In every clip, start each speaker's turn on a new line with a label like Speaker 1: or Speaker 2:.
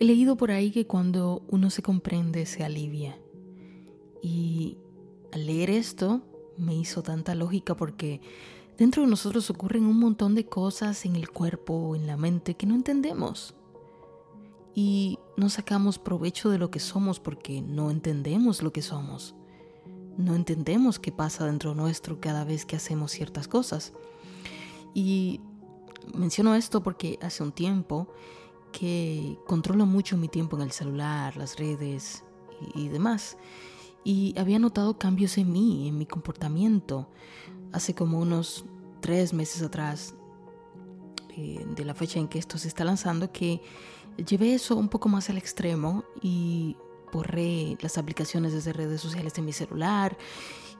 Speaker 1: He leído por ahí que cuando uno se comprende se alivia. Y al leer esto me hizo tanta lógica porque dentro de nosotros ocurren un montón de cosas en el cuerpo en la mente que no entendemos. Y no sacamos provecho de lo que somos porque no entendemos lo que somos. No entendemos qué pasa dentro nuestro cada vez que hacemos ciertas cosas. Y menciono esto porque hace un tiempo que controlo mucho mi tiempo en el celular, las redes y, demás. Y había notado cambios en mí, en mi comportamiento. Hace como unos tres meses atrás, eh, de la fecha en que esto se está lanzando, que llevé eso un poco más al extremo y borré las aplicaciones desde redes sociales de mi celular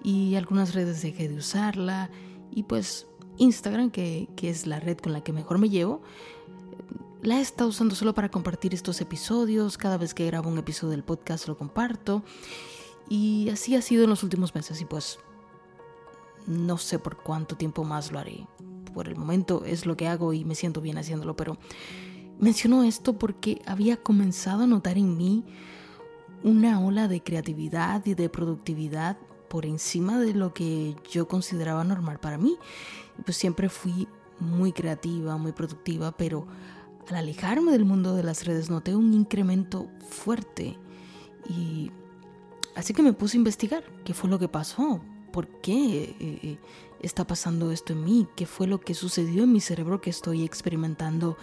Speaker 1: y algunas redes dejé de usarla y pues Instagram, que, que es la red con la que mejor me llevo, la he estado usando solo para compartir estos episodios. Cada vez que grabo un episodio del podcast lo comparto. Y así ha sido en los últimos meses y pues no sé por cuánto tiempo más lo haré. Por el momento es lo que hago y me siento bien haciéndolo, pero menciono esto porque había comenzado a notar en mí una ola de creatividad y de productividad por encima de lo que yo consideraba normal para mí. Pues siempre fui muy creativa, muy productiva, pero al alejarme del mundo de las redes noté un incremento fuerte y así que me puse a investigar qué fue lo que pasó, por qué eh, eh, está pasando esto en mí, qué fue lo que sucedió en mi cerebro que estoy experimentando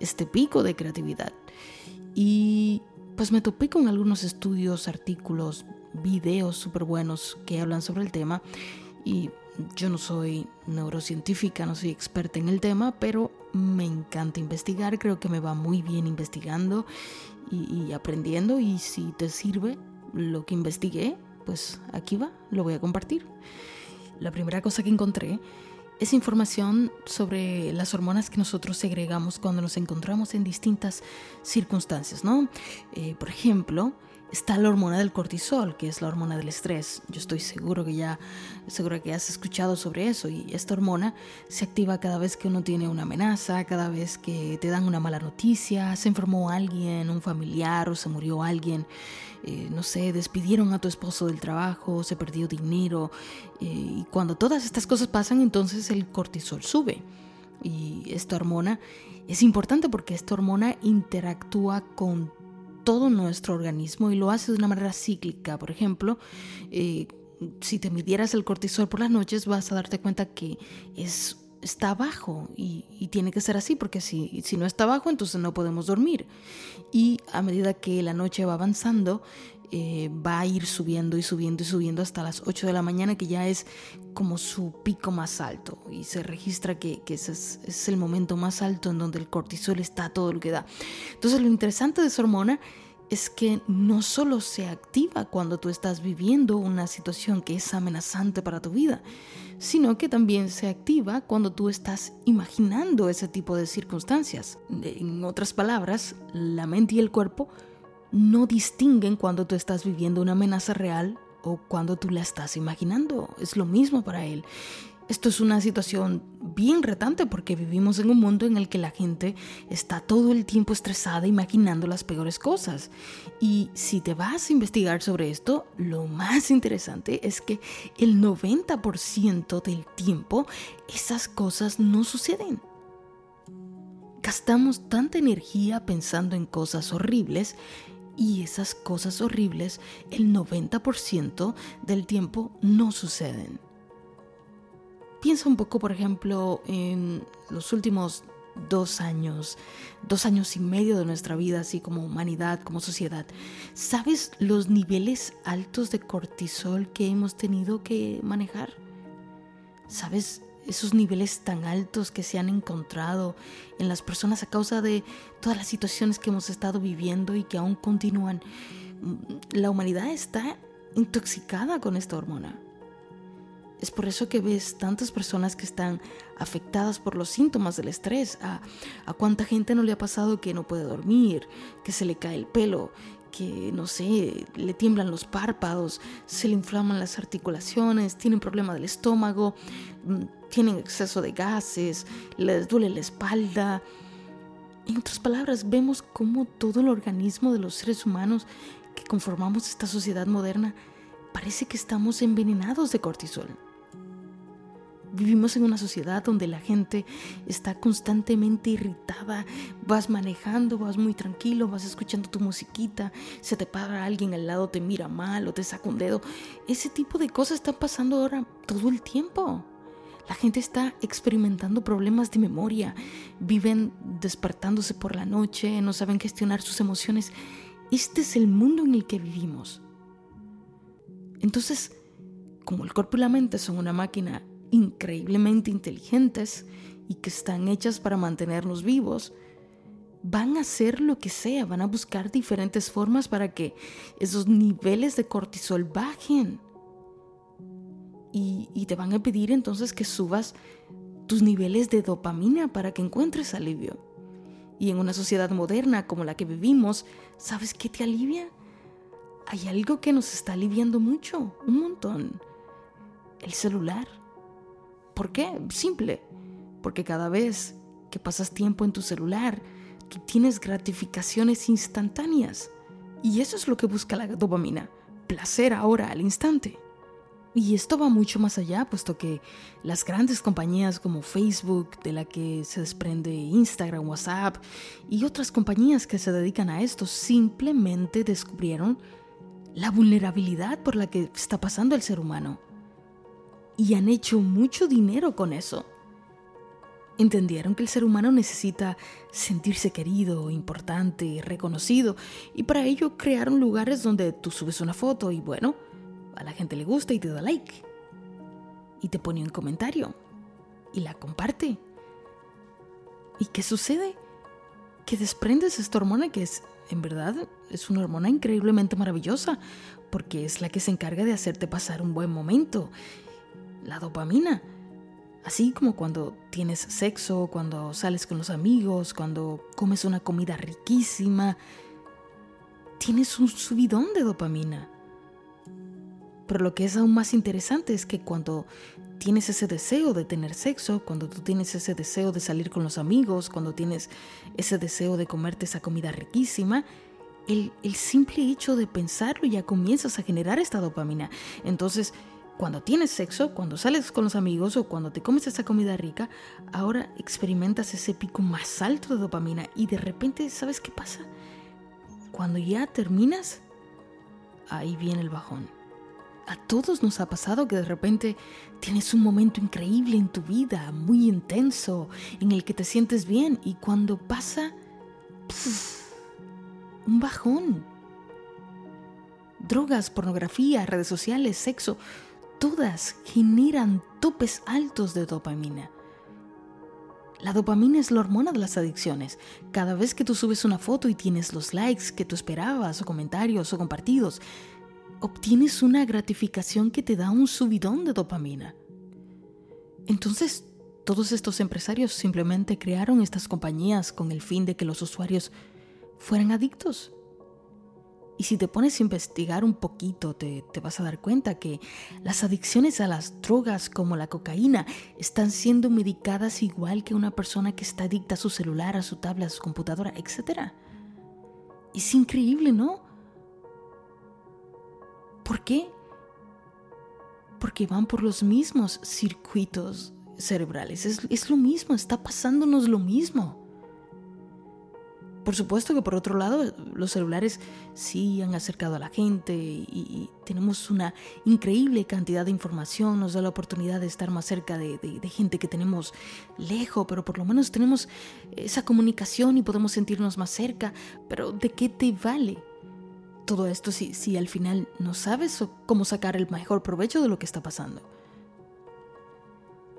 Speaker 1: este pico de creatividad. Y pues me topé con algunos estudios, artículos, videos súper buenos que hablan sobre el tema y yo no soy neurocientífica, no soy experta en el tema, pero me encanta investigar, creo que me va muy bien investigando y, aprendiendo y si te sirve lo que investigué, pues aquí va, lo voy a compartir. La primera cosa que encontré es información sobre las hormonas que nosotros segregamos cuando nos encontramos en distintas circunstancias, ¿no? Eh, por ejemplo, está la hormona del cortisol, que es la hormona del estrés. Yo estoy seguro que ya, seguro que has escuchado sobre eso. Y esta hormona se activa cada vez que uno tiene una amenaza, cada vez que te dan una mala noticia, se enfermó alguien, un familiar o se murió alguien. Eh, no sé, despidieron a tu esposo del trabajo, se perdió dinero. Eh, y cuando todas estas cosas pasan, entonces el cortisol sube. Y esta hormona es importante porque esta hormona interactúa con todo nuestro organismo y lo hace de una manera cíclica. Por ejemplo, eh, si te midieras el cortisol por las noches, vas a darte cuenta que es, está bajo y, tiene que ser así, porque si, si no está bajo, entonces no podemos dormir. Y a medida que la noche va avanzando, eh, va a ir subiendo y subiendo y subiendo hasta las 8 de la mañana, que ya es como su pico más alto. Y se registra que, ese es, el momento más alto en donde el cortisol está todo lo que da. Entonces lo interesante de esa hormona es que no solo se activa cuando tú estás viviendo una situación que es amenazante para tu vida, sino que también se activa cuando tú estás imaginando ese tipo de circunstancias. En otras palabras, la mente y el cuerpo no distinguen cuando tú estás viviendo una amenaza real o cuando tú la estás imaginando. Es lo mismo para él. Esto es una situación bien retante porque vivimos en un mundo en el que la gente está todo el tiempo estresada imaginando las peores cosas. Y si te vas a investigar sobre esto, lo más interesante es que el 90% del tiempo esas cosas no suceden. Gastamos tanta energía pensando en cosas horribles y esas cosas horribles el 90% del tiempo no suceden. Piensa un poco, por ejemplo, en los últimos dos años, dos años y medio de nuestra vida, así como humanidad, como sociedad. ¿Sabes los niveles altos de cortisol que hemos tenido que manejar? ¿Sabes esos niveles tan altos que se han encontrado en las personas a causa de todas las situaciones que hemos estado viviendo y que aún continúan. La humanidad está intoxicada con esta hormona. Es por eso que ves tantas personas que están afectadas por los síntomas del estrés. A, a cuánta gente no le ha pasado que no puede dormir, que se le cae el pelo, que, no sé, le tiemblan los párpados, se le inflaman las articulaciones, tienen problema del estómago, mm, tienen exceso de gases, les duele la espalda. En otras palabras, vemos cómo todo el organismo de los seres humanos que conformamos esta sociedad moderna parece que estamos envenenados de cortisol. Vivimos en una sociedad donde la gente está constantemente irritada, vas manejando, vas muy tranquilo, vas escuchando tu musiquita, se te para alguien al lado, te mira mal o te saca un dedo. Ese tipo de cosas están pasando ahora todo el tiempo. La gente está experimentando problemas de memoria, viven despertándose por la noche, no saben gestionar sus emociones. Este es el mundo en el que vivimos. Entonces, como el cuerpo y la mente son una máquina increíblemente inteligentes y que están hechas para mantenernos vivos, van a hacer lo que sea, van a buscar diferentes formas para que esos niveles de cortisol bajen. Y, te van a pedir entonces que subas tus niveles de dopamina para que encuentres alivio. Y en una sociedad moderna como la que vivimos, ¿sabes qué te alivia? Hay algo que nos está aliviando mucho, un montón. El celular. ¿Por qué? Simple. Porque cada vez que pasas tiempo en tu celular, tú tienes gratificaciones instantáneas. Y eso es lo que busca la dopamina. Placer ahora, al instante. Y esto va mucho más allá, puesto que las grandes compañías como Facebook, de la que se desprende Instagram, WhatsApp y otras compañías que se dedican a esto, simplemente descubrieron la vulnerabilidad por la que está pasando el ser humano y han hecho mucho dinero con eso. Entendieron que el ser humano necesita sentirse querido, importante, reconocido, y para ello crearon lugares donde tú subes una foto y bueno, a la gente le gusta y te da like. Y te pone un comentario. Y la comparte. ¿Y qué sucede? Que desprendes esta hormona que es, en verdad, es una hormona increíblemente maravillosa, porque es la que se encarga de hacerte pasar un buen momento la dopamina. Así como cuando tienes sexo, cuando sales con los amigos, cuando comes una comida riquísima, tienes un subidón de dopamina. Pero lo que es aún más interesante es que cuando tienes ese deseo de tener sexo, cuando tú tienes ese deseo de salir con los amigos, cuando tienes ese deseo de comerte esa comida riquísima, el, el simple hecho de pensarlo ya comienzas a generar esta dopamina. Entonces, cuando tienes sexo, cuando sales con los amigos o cuando te comes esa comida rica, ahora experimentas ese pico más alto de dopamina y de repente, ¿sabes qué pasa? Cuando ya terminas, ahí viene el bajón. A todos nos ha pasado que de repente tienes un momento increíble en tu vida, muy intenso, en el que te sientes bien y cuando pasa, un bajón. Drogas, pornografía, redes sociales, sexo, todas generan topes altos de dopamina. La dopamina es la hormona de las adicciones. Cada vez que tú subes una foto y tienes los likes que tú esperabas o comentarios o compartidos, obtienes una gratificación que te da un subidón de dopamina. Entonces, todos estos empresarios simplemente crearon estas compañías con el fin de que los usuarios fueran adictos. Y si te pones a investigar un poquito, te, vas a dar cuenta que las adicciones a las drogas como la cocaína están siendo medicadas igual que una persona que está adicta a su celular, a su tablet, a su computadora, etc. Es increíble, ¿no? ¿Por qué? Porque van por los mismos circuitos cerebrales. Es, es lo mismo, está pasándonos lo mismo. Por supuesto que por otro lado los celulares sí han acercado a la gente y, tenemos una increíble cantidad de información, nos da la oportunidad de estar más cerca de, gente que tenemos lejos, pero por lo menos tenemos esa comunicación y podemos sentirnos más cerca. Pero ¿de qué te vale todo esto si, si al final no sabes cómo sacar el mejor provecho de lo que está pasando?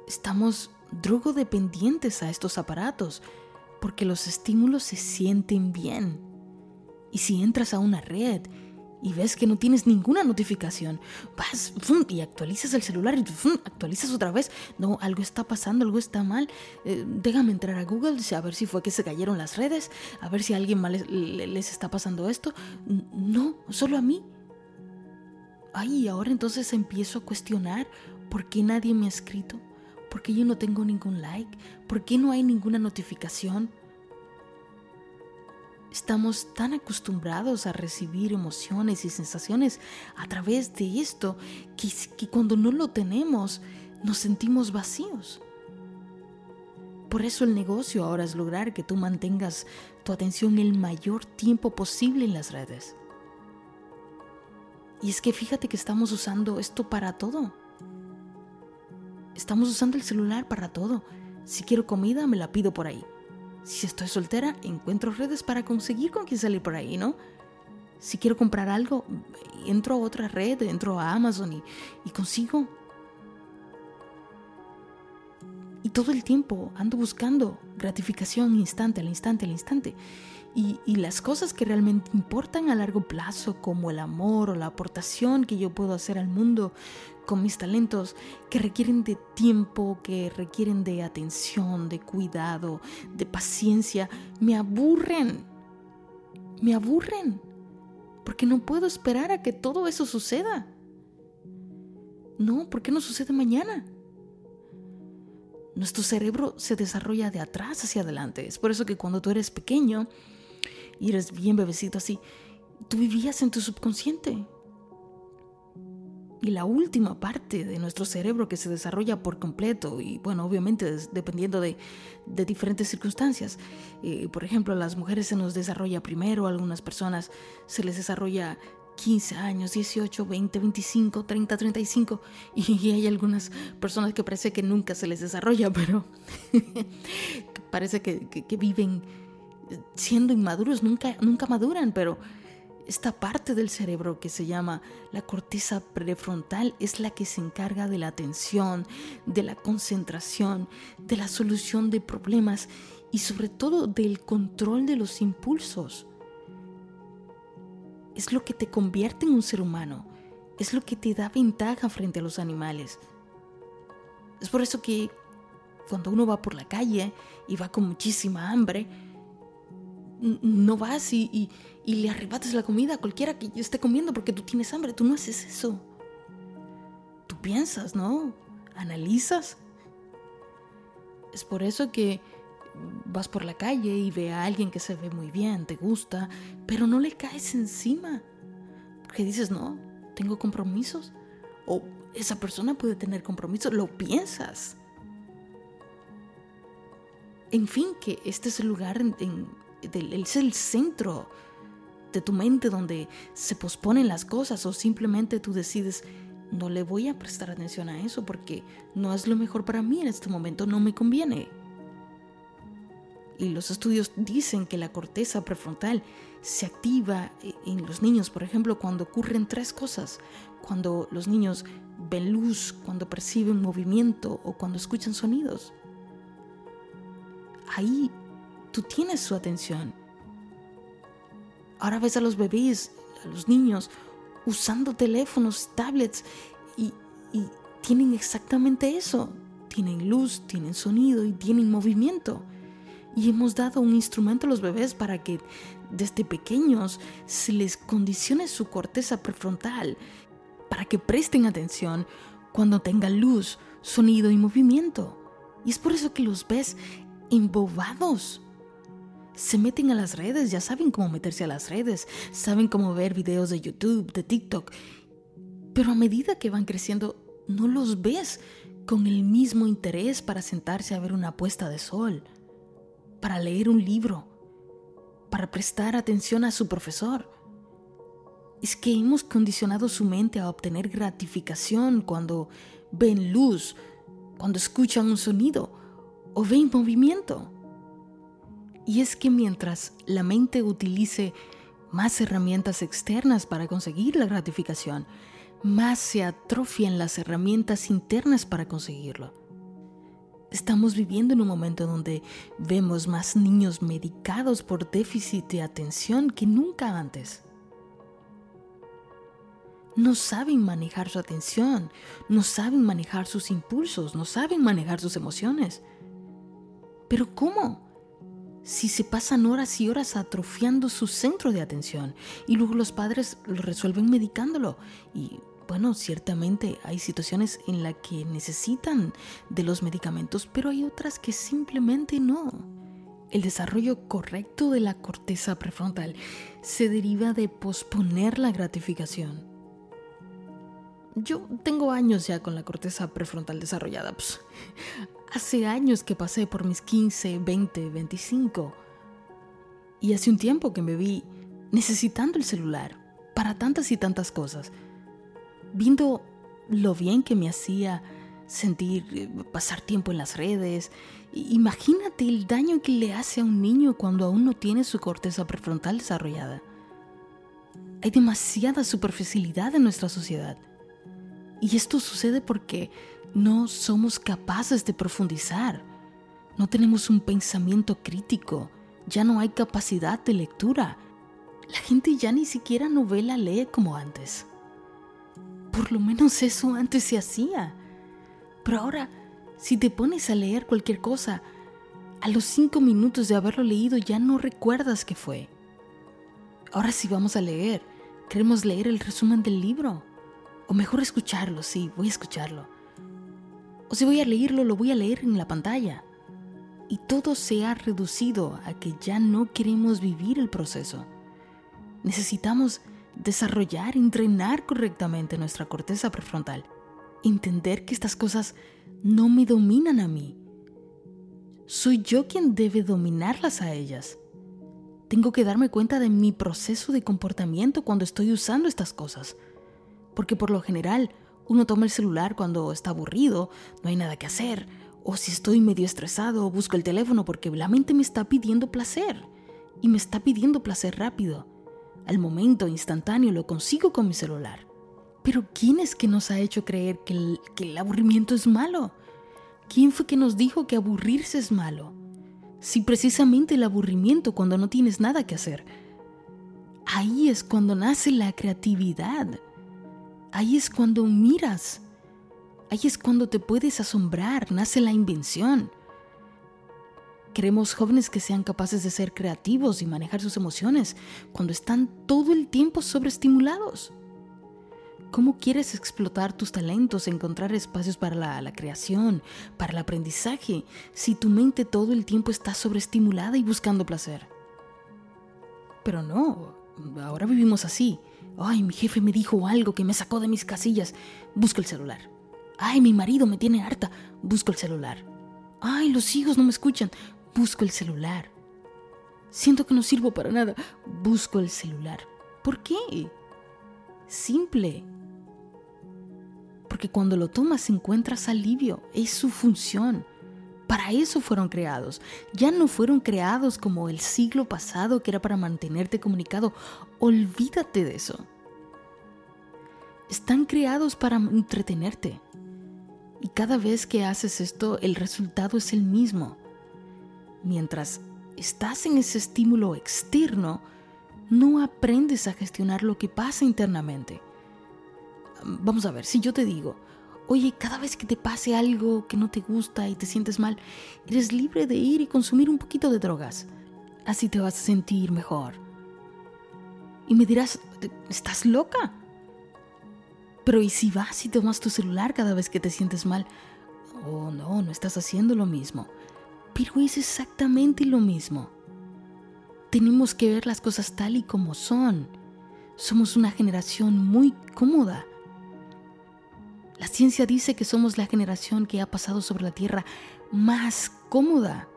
Speaker 1: Estamos drogodependientes a estos aparatos porque los estímulos se sienten bien. Y si entras a una red y ves que no tienes ninguna notificación, vas y actualizas el celular y actualizas otra vez. No, algo está pasando, algo está mal. Eh, déjame entrar a Google a ver si fue que se cayeron las redes, a ver si a alguien mal les, está pasando esto. No, solo a mí. Ay, ahora entonces empiezo a cuestionar por qué nadie me ha escrito, ¿Por qué yo no tengo ningún like? ¿Por qué no hay ninguna notificación? Estamos tan acostumbrados a recibir emociones y sensaciones a través de esto que, que cuando no lo tenemos nos sentimos vacíos. Por eso el negocio ahora es lograr que tú mantengas tu atención el mayor tiempo posible en las redes. Y es que fíjate que estamos usando esto para todo. Estamos usando el celular para todo. Si quiero comida, me la pido por ahí. Si estoy soltera, encuentro redes para conseguir con quién salir por ahí, ¿no? Si quiero comprar algo, entro a otra red, entro a Amazon y, consigo y todo el tiempo ando buscando gratificación instante al instante al instante. Y, las cosas que realmente importan a largo plazo, como el amor o la aportación que yo puedo hacer al mundo con mis talentos, que requieren de tiempo, que requieren de atención, de cuidado, de paciencia, me aburren. Me aburren. Porque no puedo esperar a que todo eso suceda. No, ¿por qué no sucede mañana? Nuestro cerebro se desarrolla de atrás hacia adelante. Es por eso que cuando tú eres pequeño y eres bien bebecito así, tú vivías en tu subconsciente. Y la última parte de nuestro cerebro que se desarrolla por completo, y bueno, obviamente dependiendo de, diferentes circunstancias, eh, por ejemplo, a las mujeres se nos desarrolla primero, a algunas personas se les desarrolla 15 años, 18, 20, 25, 30, 35 y hay algunas personas que parece que nunca se les desarrolla, pero parece que, viven siendo inmaduros, nunca, nunca maduran, pero esta parte del cerebro que se llama la corteza prefrontal es la que se encarga de la atención, de la concentración, de la solución de problemas y sobre todo del control de los impulsos es lo que te convierte en un ser humano, es lo que te da ventaja frente a los animales. Es por eso que cuando uno va por la calle y va con muchísima hambre, no vas y, le arrebatas la comida a cualquiera que esté comiendo porque tú tienes hambre, tú no haces eso. Tú piensas, ¿no? Analizas. Es por eso que vas por la calle y ve a alguien que se ve muy bien, te gusta, pero no le caes encima. Porque dices, no, tengo compromisos. O esa persona puede tener compromisos, lo piensas. En fin, que este es el lugar, es el centro de tu mente donde se posponen las cosas o simplemente tú decides, no le voy a prestar atención a eso porque no es lo mejor para mí en este momento, no me conviene. Y los estudios dicen que la corteza prefrontal se activa en los niños, por ejemplo, cuando ocurren tres cosas. Cuando los niños ven luz, cuando perciben movimiento o cuando escuchan sonidos. Ahí tú tienes su atención. Ahora ves a los bebés, a los niños, usando teléfonos, tablets y, y tienen exactamente eso. Tienen luz, tienen sonido y tienen movimiento. Y hemos dado un instrumento a los bebés para que desde pequeños se les condicione su corteza prefrontal, para que presten atención cuando tenga luz, sonido y movimiento. Y es por eso que los ves embobados. Se meten a las redes, ya saben cómo meterse a las redes, saben cómo ver videos de YouTube, de TikTok. Pero a medida que van creciendo, no los ves con el mismo interés para sentarse a ver una puesta de sol para leer un libro, para prestar atención a su profesor. Es que hemos condicionado su mente a obtener gratificación cuando ven luz, cuando escuchan un sonido o ven movimiento. Y es que mientras la mente utilice más herramientas externas para conseguir la gratificación, más se atrofian las herramientas internas para conseguirlo. Estamos viviendo en un momento donde vemos más niños medicados por déficit de atención que nunca antes. No saben manejar su atención, no saben manejar sus impulsos, no saben manejar sus emociones. Pero ¿cómo? Si se pasan horas y horas atrofiando su centro de atención y luego los padres lo resuelven medicándolo y bueno, ciertamente hay situaciones en las que necesitan de los medicamentos, pero hay otras que simplemente no. el desarrollo correcto de la corteza prefrontal se deriva de posponer la gratificación. Yo tengo años ya con la corteza prefrontal desarrollada. Pues, hace años que pasé por mis 15, 20, 25. Y hace un tiempo que me vi necesitando el celular para tantas y tantas cosas. Viendo lo bien que me hacía sentir, eh, pasar tiempo en las redes. Imagínate el daño que le hace a un niño cuando aún no tiene su corteza prefrontal desarrollada. Hay demasiada superficialidad en nuestra sociedad. Y esto sucede porque no somos capaces de profundizar. No tenemos un pensamiento crítico. Ya no hay capacidad de lectura. La gente ya ni siquiera novela lee como antes. Por lo menos eso antes se hacía. Pero ahora, si te pones a leer cualquier cosa, a los cinco minutos de haberlo leído ya no recuerdas qué fue. Ahora si vamos a leer, queremos leer el resumen del libro. O mejor escucharlo, sí, voy a escucharlo. O si voy a leerlo, lo voy a leer en la pantalla. Y todo se ha reducido a que ya no queremos vivir el proceso. Necesitamos desarrollar, entrenar correctamente nuestra corteza prefrontal entender que estas cosas no me dominan a mí. Soy yo quien debe dominarlas a ellas. Tengo que darme cuenta de mi proceso de comportamiento cuando estoy usando estas cosas. Porque por lo general uno toma el celular cuando está aburrido, no hay nada que hacer, o si estoy medio estresado, busco el teléfono porque la mente me está pidiendo placer. Y me está pidiendo placer rápido. Al momento instantáneo lo consigo con mi celular. Pero ¿quién es que nos ha hecho creer que el, aburrimiento es malo? ¿Quién fue que nos dijo que aburrirse es malo? Si precisamente el aburrimiento cuando no tienes nada que hacer. Ahí es cuando nace la creatividad. Ahí es cuando miras. Ahí es cuando te puedes asombrar, nace la invención. Queremos jóvenes que sean capaces de ser creativos y manejar sus emociones cuando están todo el tiempo sobreestimulados. ¿Cómo quieres explotar tus talentos, encontrar espacios para la, creación, para el aprendizaje, si tu mente todo el tiempo está sobreestimulada y buscando placer? Pero no, ahora vivimos así. Ay, mi jefe me dijo algo que me sacó de mis casillas. Busco el celular. Ay, mi marido me tiene harta. Busco el celular. Ay, los hijos no me escuchan. Busco el celular. Siento que no sirvo para nada. Busco el celular. ¿Por qué? Simple porque cuando lo tomas encuentras alivio, es su función. Para eso fueron creados. Ya no fueron creados como el siglo pasado que era para mantenerte comunicado. Olvídate de eso. Están creados para entretenerte. Y cada vez que haces esto, el resultado es el mismo. Mientras estás en ese estímulo externo, no aprendes a gestionar lo que pasa internamente vamos a ver, si yo te digo, oye, cada vez que te pase algo que no te gusta y te sientes mal, eres libre de ir y consumir un poquito de drogas. Así te vas a sentir mejor. Y me dirás, ¿estás loca? Pero ¿y si vas y tomas tu celular cada vez que te sientes mal? Oh, no, no estás haciendo lo mismo. Pero es exactamente lo mismo. Tenemos que ver las cosas tal y como son. Somos una generación muy cómoda la ciencia dice que somos la generación que ha pasado sobre la Tierra más cómoda,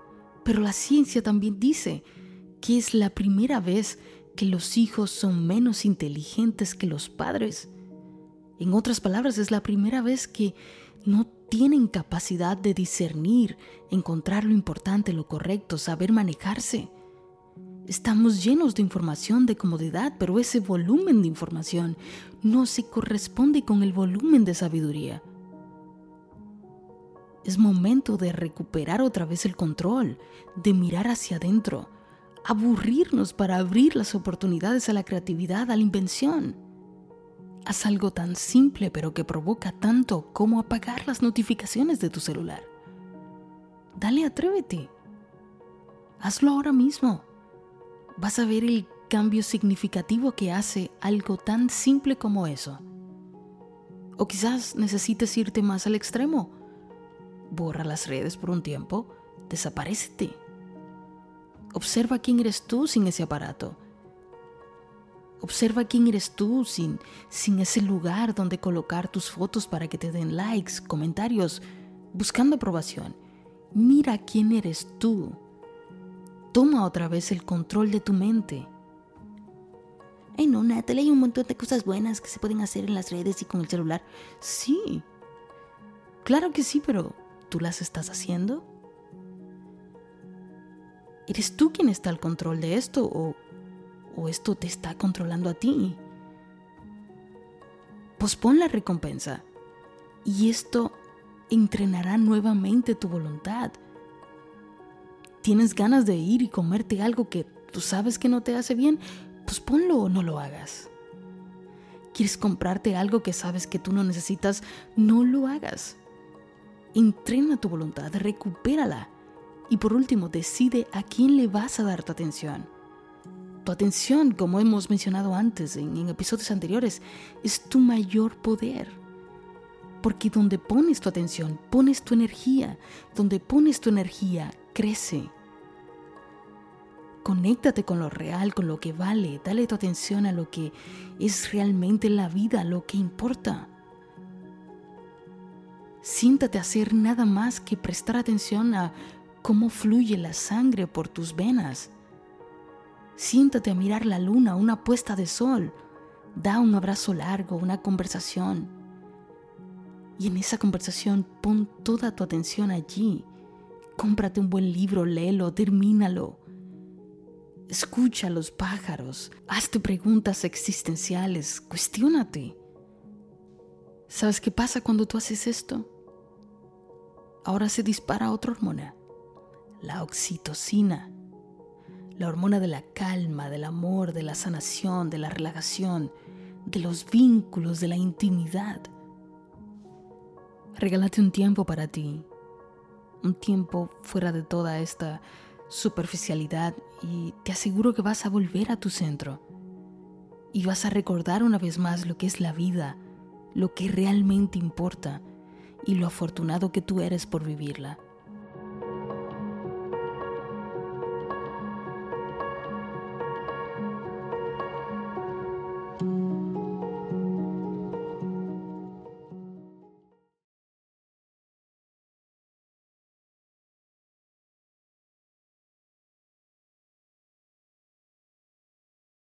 Speaker 1: pero la ciencia también dice que es la primera vez que los hijos son menos inteligentes que los padres. En otras palabras, es la primera vez que no tienen capacidad de discernir, encontrar lo importante, lo correcto, saber manejarse. Estamos llenos de información, de comodidad, pero ese volumen de información no se corresponde con el volumen de sabiduría. Es momento de recuperar otra vez el control, de mirar hacia adentro, aburrirnos para abrir las oportunidades a la creatividad, a la invención. Haz algo tan simple pero que provoca tanto como apagar las notificaciones de tu celular. Dale, atrévete. Hazlo ahora mismo vas a ver el cambio significativo que hace algo tan simple como eso. O quizás necesites irte más al extremo. Borra las redes por un tiempo, desaparecete. Observa quién eres tú sin ese aparato. Observa quién eres tú sin, sin ese lugar donde colocar tus fotos para que te den likes, comentarios, buscando aprobación. Mira quién eres tú. Toma otra vez el control de tu mente. Ay, no, Natalia, hay un montón de cosas buenas que se pueden hacer en las redes y con el celular. Sí, claro que sí, pero ¿tú las estás haciendo? ¿Eres tú quien está al control de esto o, o esto te está controlando a ti? Pospon la recompensa y esto entrenará nuevamente tu voluntad. ¿Tienes ganas de ir y comerte algo que tú sabes que no te hace bien? pues ponlo o no lo hagas. ¿Quieres comprarte algo que sabes que tú no necesitas? No lo hagas. Entrena tu voluntad, recupérala. Y por último, decide a quién le vas a dar tu atención. Tu atención, como hemos mencionado antes en, en episodios anteriores, es tu mayor poder. Porque donde pones tu atención, pones tu energía. Donde pones tu energía, crece. Conéctate con lo real, con lo que vale. Dale tu atención a lo que es realmente la vida, lo que importa. Siéntate a hacer nada más que prestar atención a cómo fluye la sangre por tus venas. Siéntate a mirar la luna, una puesta de sol. Da un abrazo largo, una conversación. Y en esa conversación pon toda tu atención allí. Cómprate un buen libro, léelo, termínalo. Escucha a los pájaros, hazte preguntas existenciales, cuestiónate. ¿Sabes qué pasa cuando tú haces esto? Ahora se dispara otra hormona, la oxitocina, la hormona de la calma, del amor, de la sanación, de la relajación, de los vínculos, de la intimidad. Regálate un tiempo para ti, un tiempo fuera de toda esta superficialidad y te aseguro que vas a volver a tu centro y vas a recordar una vez más lo que es la vida, lo que realmente importa y lo afortunado que tú eres por vivirla.